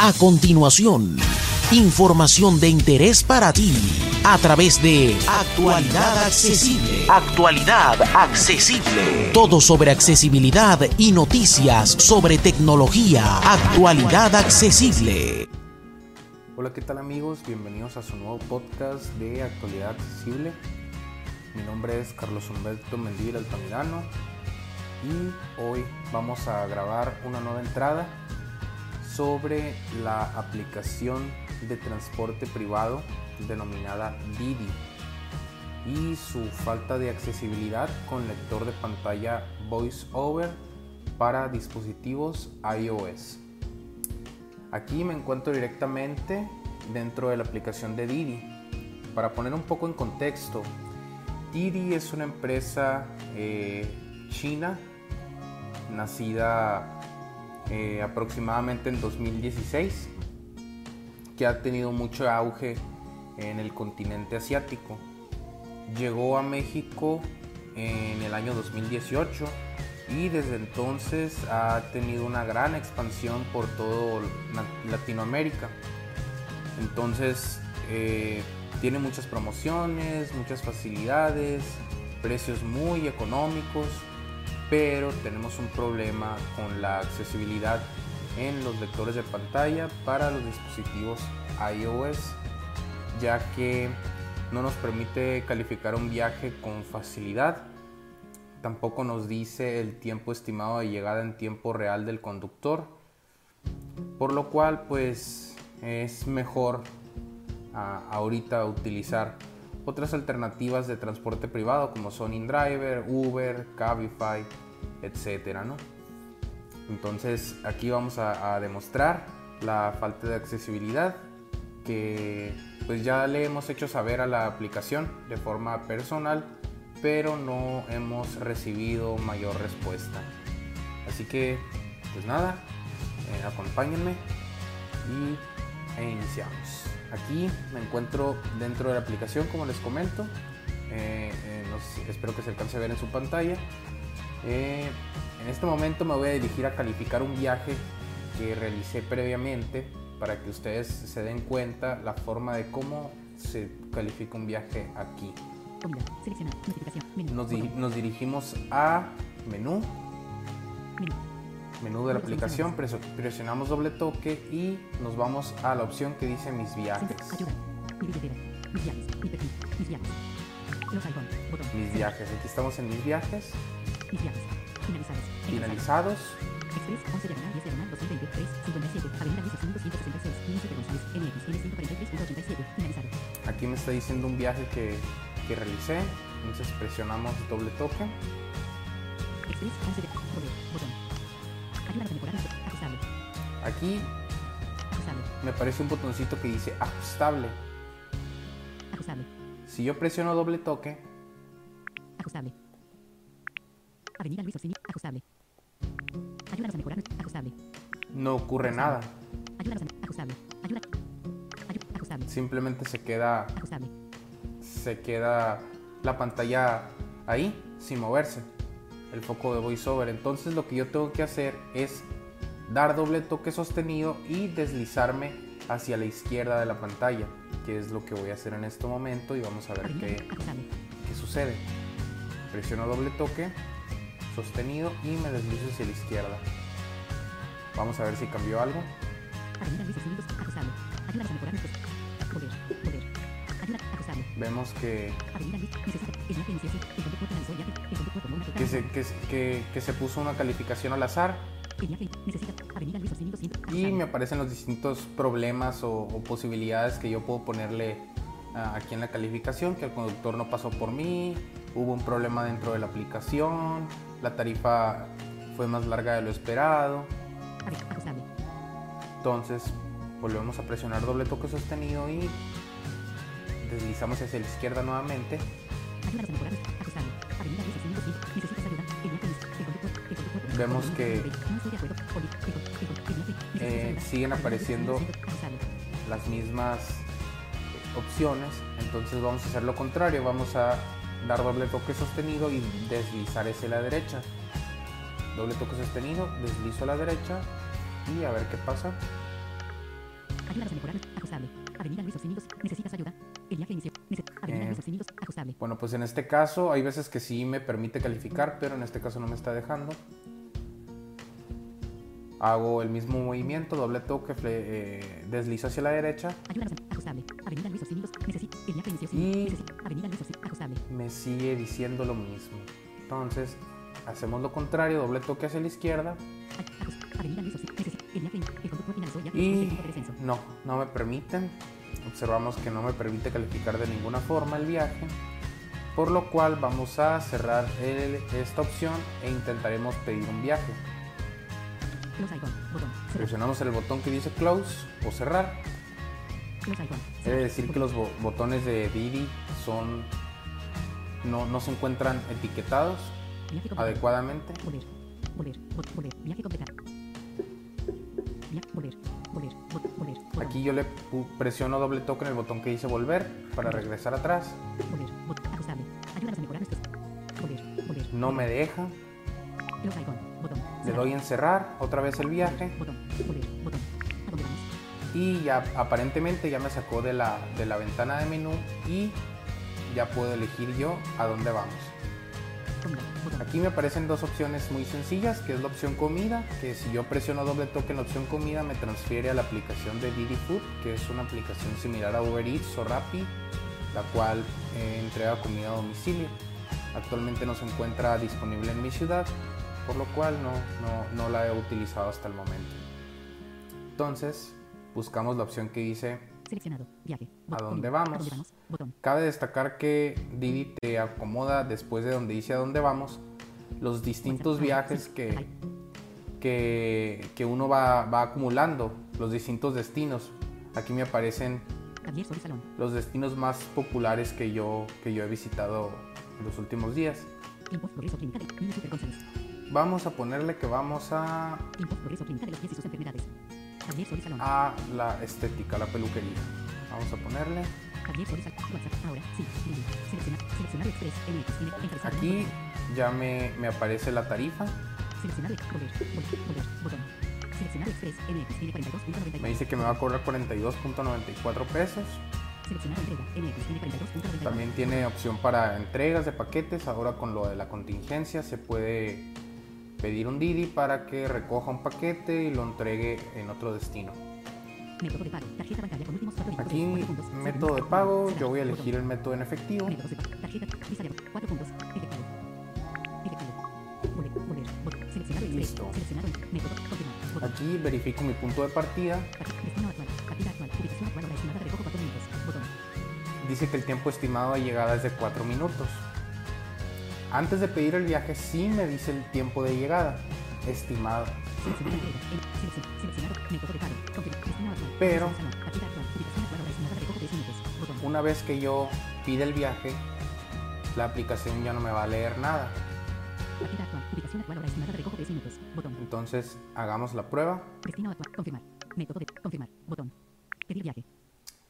A continuación, información de interés para ti a través de Actualidad Accesible. Actualidad Accesible. Todo sobre accesibilidad y noticias sobre tecnología. Actualidad Accesible. Hola, ¿qué tal amigos? Bienvenidos a su nuevo podcast de Actualidad Accesible. Mi nombre es Carlos Humberto Mendívil Altamirano y hoy vamos a grabar una nueva entrada sobre la aplicación de transporte privado denominada Didi y su falta de accesibilidad con lector de pantalla VoiceOver para dispositivos iOS. Aquí me encuentro directamente dentro de la aplicación de Didi. Para poner un poco en contexto, Didi es una empresa eh, china nacida eh, aproximadamente en 2016, que ha tenido mucho auge en el continente asiático. Llegó a México en el año 2018 y desde entonces ha tenido una gran expansión por todo Latinoamérica. Entonces eh, tiene muchas promociones, muchas facilidades, precios muy económicos pero tenemos un problema con la accesibilidad en los lectores de pantalla para los dispositivos iOS, ya que no nos permite calificar un viaje con facilidad. Tampoco nos dice el tiempo estimado de llegada en tiempo real del conductor, por lo cual pues es mejor ah, ahorita utilizar otras alternativas de transporte privado como son InDriver, Uber, Cabify, etcétera, ¿no? Entonces aquí vamos a, demostrar la falta de accesibilidad que pues ya le hemos hecho saber a la aplicación de forma personal, pero no hemos recibido mayor respuesta. Así que pues nada, eh, acompáñenme y e iniciamos. Aquí me encuentro dentro de la aplicación, como les comento. Eh, eh, espero que se alcance a ver en su pantalla. Eh, en este momento me voy a dirigir a calificar un viaje que realicé previamente para que ustedes se den cuenta la forma de cómo se califica un viaje aquí. Nos, nos dirigimos a menú menú de la aplicación, presionamos doble toque y nos vamos a la opción que dice mis viajes. Mis viajes. Aquí estamos en mis viajes. Finalizados. Aquí me está diciendo un viaje que, que realicé. Entonces presionamos doble toque. Aquí me aparece un botoncito que dice ajustable. Ajustable. Si yo presiono doble toque. Ajustable. Avenida Luis Orsini, ajustable. Ayúdanos a mejorar, ajustable. No ocurre nada. Ayúdanos a ajustable. Ayuda. ajustable. Simplemente se queda. Ajustable. Se queda la pantalla ahí, sin moverse. El foco de voiceover. Entonces lo que yo tengo que hacer es dar doble toque sostenido y deslizarme hacia la izquierda de la pantalla, que es lo que voy a hacer en este momento y vamos a ver qué, qué sucede. Presiono doble toque sostenido y me deslizo hacia la izquierda. Vamos a ver si cambió algo. Vemos que que se, que, que se puso una calificación al azar y me aparecen los distintos problemas o, posibilidades que yo puedo ponerle ah, aquí en la calificación, que el conductor no pasó por mí, hubo un problema dentro de la aplicación, la tarifa fue más larga de lo esperado. Entonces volvemos a presionar doble toque sostenido y deslizamos hacia la izquierda nuevamente. Vemos que eh, siguen apareciendo las mismas opciones, entonces vamos a hacer lo contrario, vamos a dar doble toque sostenido y deslizar hacia la derecha. Doble toque sostenido, deslizo a la derecha y a ver qué pasa. A mejorar. Ajustable. Avenida Luis Oxínidos. ¿Necesitas ayuda? El viaje inició. Nece- Avenida Eh. Luis Oxínidos. Ajustable. Bueno, pues en este caso hay veces que sí me permite calificar, pero en este caso no me está dejando. Hago el mismo movimiento, doble toque, fle- eh, deslizo hacia la derecha. Ajustable. Avenida Luis. Y- Necesita. Avenida Luis Oxínidos. Ajustable. Me sigue diciendo lo mismo. Entonces, hacemos lo contrario, doble toque hacia la izquierda. Avenida Luis. El conductor finalizó. Y no, no me permiten. Observamos que no me permite calificar de ninguna forma el viaje. Por lo cual vamos a cerrar el- esta opción e intentaremos pedir un viaje. Close icon. Botón. Cerrar. Presionamos el botón que dice close o cerrar. Close icon. Cerrar. decir que los bo- botones de Didi son no, no se encuentran etiquetados Viaje adecuadamente. Volver. Volver. Bot- Volver. Viaje completado. Via- Volver. Volver. Bot- Volver. Botón. Aquí yo le presiono doble toque en el botón que dice volver para regresar atrás. Volver. Bot- Ajustable. Ayúdanos a mejorar nuestros. Volver. Volver. No me deja. Close icon. Le doy en cerrar otra vez el viaje. Y ya aparentemente ya me sacó de la, de la ventana de menú y ya puedo elegir yo a dónde vamos. Aquí me aparecen dos opciones muy sencillas, que es la opción comida, que si yo presiono doble toque en la opción comida me transfiere a la aplicación de Didi Food, que es una aplicación similar a Uber Eats o Rappi, la cual eh, entrega comida a domicilio. Actualmente no se encuentra disponible en mi ciudad, por lo cual no, no, no la he utilizado hasta el momento. Entonces, buscamos la opción que dice Seleccionado. Viaje. ¿A dónde vamos? ¿A dónde vamos? Botón. Cabe destacar que Didi te acomoda después de donde dice a dónde vamos los distintos viajes que, que, que uno va, va acumulando, los distintos destinos. Aquí me aparecen los destinos más populares que yo, que yo he visitado en los últimos días. Vamos a ponerle que vamos a, a la estética, la peluquería. Vamos a ponerle. Aquí ya me, me aparece la tarifa. Seleccionar Volver. Volver. Volver. Botón. Seleccionar Express. MX. Tiene 42.94. Me dice que me va a cobrar 42.94 pesos. Seleccionar entrega. MX. Tiene 42.94. También tiene opción para entregas de paquetes. Ahora con lo de la contingencia se puede pedir un Didi para que recoja un paquete y lo entregue en otro destino. Método de pago. Tarjeta bancaria con últimos cuatro dígitos. Aquí, puntos. método de pago, yo voy a elegir el método en efectivo. Métodos de pago. Tarjeta. Visa de 4 puntos. Efectivo. Efectivo. Volver. Volver. Botón. Seleccionado Express. Listo. Seleccionado. Método. Aquí verifico mi punto de partida. Partida- Destino actual. Partida actual. Ubicación actual. Hora estimada de recojo 4 minutos. Botón. Dice que el tiempo estimado de llegada es de 4 minutos. Antes de pedir el viaje sí me dice el tiempo de llegada estimado. Pero- Ubicación actual. Partida actual. Ubicación actual. Hora estimada de recojo 3 minutos. Botón. Una vez que yo pide el viaje, la aplicación ya no me va a leer nada. Partida actual. Ubicación actual. Hora estimada de recojo 3 minutos. Botón. Entonces hagamos la prueba.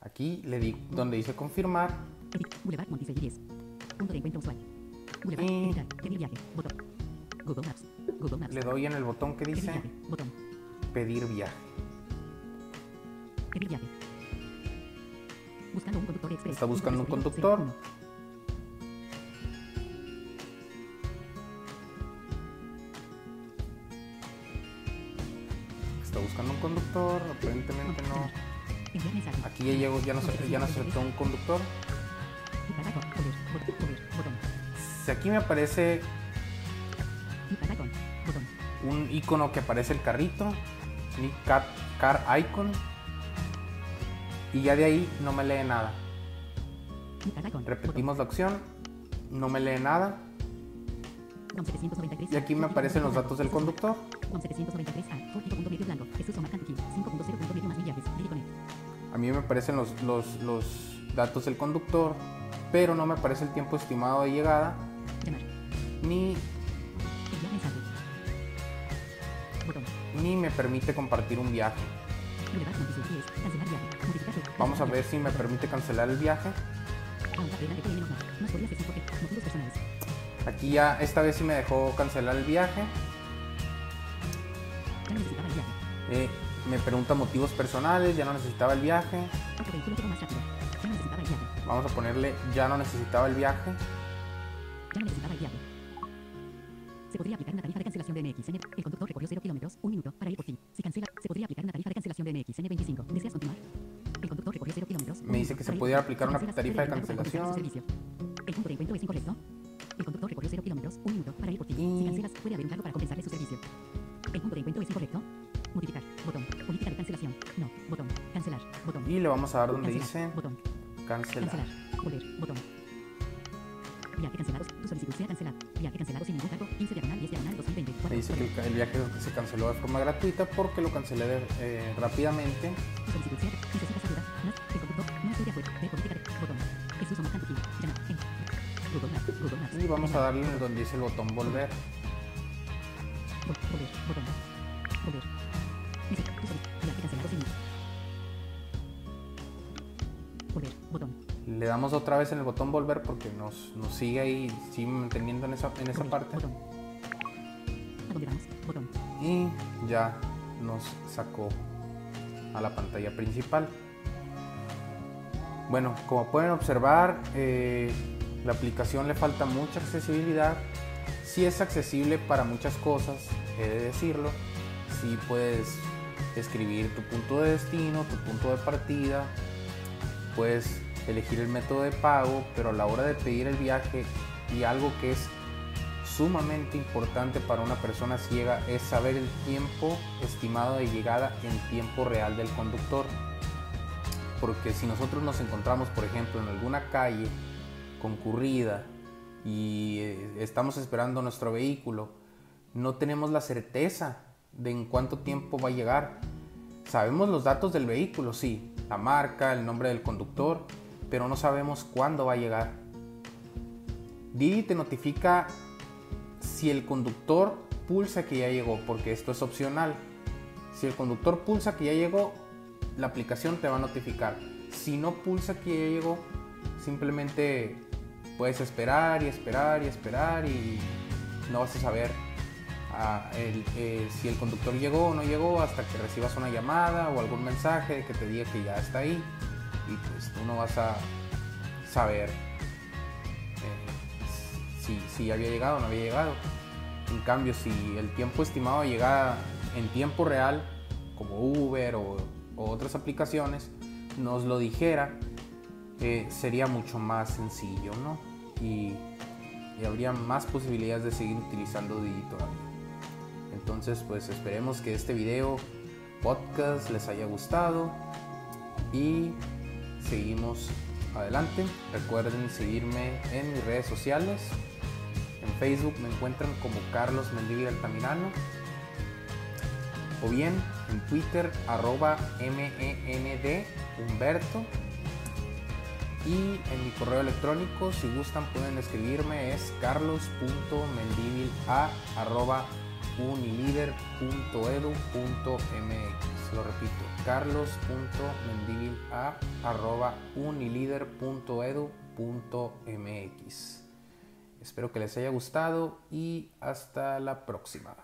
Aquí le di donde dice confirmar. Edit. Boulevard Monticello 10. Punto de encuentro usuario. Y- Maps. Le doy en el botón que dice pedir viaje. Pedir viaje. Buscando un conductor express. Está buscando un conductor. Está buscando un conductor. Aparentemente no. Aquí ya llegó, ya nos, ya nos aceptó un conductor. Aquí me aparece un icono que aparece el carrito. Mi car, car icon. Y ya de ahí no me lee nada. Repetimos la opción. No me lee nada. Botón. 793. Y aquí me aparecen los datos del conductor. Con 793 A. Fórtico punto medio blanco. Jesús Omar Cantuquín. 5.0 punto medio más mil viajes. Didi Connect. A mí me aparecen los, los, los datos del conductor. Pero no me aparece el tiempo estimado de llegada. Ni, ni me permite compartir un viaje. Boulevard Monticello 10. Cancelar viaje. Modificar ruta. Vamos a ver si me permite cancelar el viaje. A una pena de PM más. Nos podría decir por qué. Motivos personales. Aquí ya esta vez sí me dejó cancelar el viaje. Eh, me pregunta motivos personales, rápido. Ya no necesitaba el viaje. Vamos a ponerle ya no necesitaba el viaje. El conductor recorrió 0 kilómetros, un minuto, para ir por fin. Si cancela, se podría aplicar una tarifa de cancelación de NX. N25. ¿Deseas continuar? El conductor recorrió 0 kilómetros. Me dice que se fin. aplicar una tarifa de cancelación. El punto de encuentro es incorrecto. El conductor recorrió 0 kilómetros, un minuto, para ir por fin. Si cancelas, puede haber un cargo para compensarle su servicio. El punto de encuentro es incorrecto. Modificar. Botón. Política de cancelación. No. Botón. Cancelar. Botón. Y le vamos a dar donde Cancelar. dice Botón. cancelar. Cancelar. Volver. Botón. Viaje cancelado. Tu solicitud sea cancelada. Viaje cancelado sin ningún cargo. Dice que el, viaje se canceló de forma gratuita porque lo cancelé de- eh, rápidamente. Y vamos a darle donde dice el botón volver. Le damos otra vez en el botón volver porque nos, nos sigue ahí, sigue manteniendo en esa, en esa parte. Y ya nos sacó a la pantalla principal. Bueno, como pueden observar, eh, la aplicación le falta mucha accesibilidad. Sí es accesible para muchas cosas, he de decirlo. Sí puedes escribir tu punto de destino, tu punto de partida. Puedes elegir el método de pago, pero a la hora de pedir el viaje y algo que es sumamente importante para una persona ciega es saber el tiempo estimado de llegada en tiempo real del conductor. Porque si nosotros nos encontramos, por ejemplo, en alguna calle concurrida y eh, estamos esperando nuestro vehículo, no tenemos la certeza de en cuánto tiempo va a llegar. Sabemos los datos del vehículo, sí, la marca, el nombre del conductor, pero no sabemos cuándo va a llegar. Didi te notifica si el conductor pulsa que ya llegó, porque esto es opcional. Si el conductor pulsa que ya llegó, la aplicación te va a notificar. Si no pulsa que ya llegó, simplemente puedes esperar y esperar y esperar y no vas a saber ah, eh, si el conductor llegó o no llegó hasta que recibas una llamada o algún mensaje que te diga que ya está ahí y pues tú no vas a saber eh, si, si había llegado o no había llegado. En cambio, si el tiempo estimado de llegada en tiempo real, como Uber o, otras aplicaciones, nos lo dijera, eh, sería mucho más sencillo, ¿no? Y, habría más posibilidades de seguir utilizando todavía. Entonces, pues esperemos que este video, podcast, les haya gustado y seguimos adelante. Recuerden seguirme en mis redes sociales. En Facebook me encuentran como Carlos Mendívil Altamirano. O bien en Twitter arroba MEND Humberto. Y en mi correo electrónico, si gustan, pueden escribirme, es carlos.mendivila arroba unilider.edu.mx. Lo repito, carlos.mendivila arroba unilider.edu.mx. Espero que les haya gustado y hasta la próxima.